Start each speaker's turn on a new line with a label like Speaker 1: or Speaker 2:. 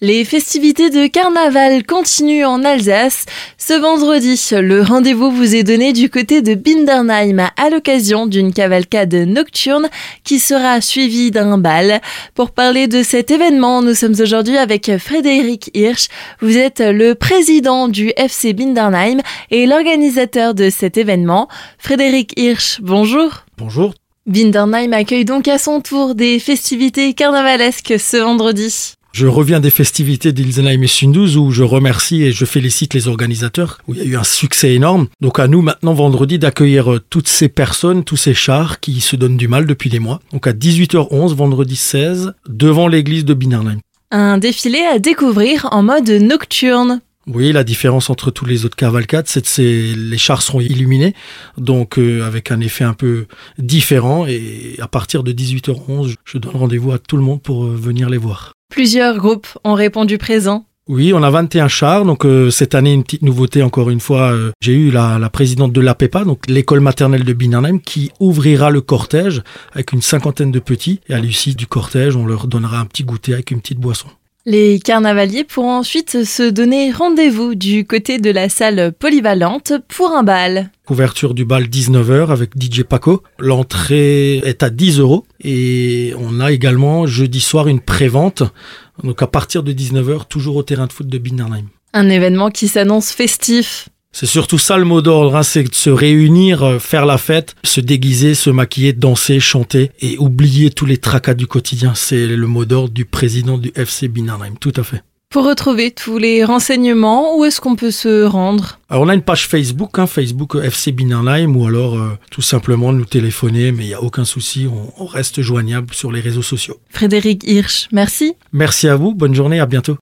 Speaker 1: Les festivités de carnaval continuent en Alsace. Ce vendredi, le rendez-vous vous est donné du côté de Bindernheim à l'occasion d'une cavalcade nocturne qui sera suivie d'un bal. Pour parler de cet événement, nous sommes aujourd'hui avec Frédéric Hirsch. Vous êtes le président du FC Bindernheim et l'organisateur de cet événement. Frédéric Hirsch, bonjour.
Speaker 2: Bonjour.
Speaker 1: Bindernheim accueille donc à son tour des festivités carnavalesques ce vendredi.
Speaker 2: Je reviens des festivités d'Ilsenheim et Sundus où je remercie et je félicite les organisateurs, où il y a eu un succès énorme. Donc à nous maintenant vendredi d'accueillir euh, toutes ces personnes, tous ces chars qui se donnent du mal depuis des mois. Donc à 18h11 vendredi 16 devant l'église de Binernheim.
Speaker 1: Un défilé à découvrir en mode nocturne.
Speaker 2: Oui, la différence entre tous les autres cavalcades, c'est que les chars seront illuminés, donc euh, avec un effet un peu différent. Et à partir de 18h11, je donne rendez-vous à tout le monde pour euh, venir les voir.
Speaker 1: Plusieurs groupes ont répondu présent.
Speaker 2: Oui, on a 21 chars. Donc euh, cette année, une petite nouveauté encore une fois. Euh, j'ai eu la, présidente de l'APEPA, donc l'école maternelle de Binanheim, qui ouvrira le cortège avec une cinquantaine de petits. Et à l'issue du cortège, on leur donnera un petit goûter avec une petite boisson.
Speaker 1: Les carnavaliers pourront ensuite se donner rendez-vous du côté de la salle polyvalente pour un bal.
Speaker 2: Ouverture du bal 19h avec DJ Paco. L'entrée est à 10 euros et on a également jeudi soir une pré-vente. Donc à partir de 19h, toujours au terrain de foot de Binderheim.
Speaker 1: Un événement qui s'annonce festif.
Speaker 2: C'est surtout ça le mot d'ordre, hein, c'est de se réunir, euh, faire la fête, se déguiser, se maquiller, danser, chanter et oublier tous les tracas du quotidien. C'est le mot d'ordre du président du FC Binarheim, tout à fait.
Speaker 1: Pour retrouver tous les renseignements, où est-ce qu'on peut se rendre?
Speaker 2: Alors on a une page Facebook, hein, Facebook FC Binarheim, ou alors euh, tout simplement nous téléphoner, mais il n'y a aucun souci, on, on reste joignable sur les réseaux sociaux.
Speaker 1: Frédéric Hirsch, merci.
Speaker 2: Merci à vous, bonne journée, à bientôt.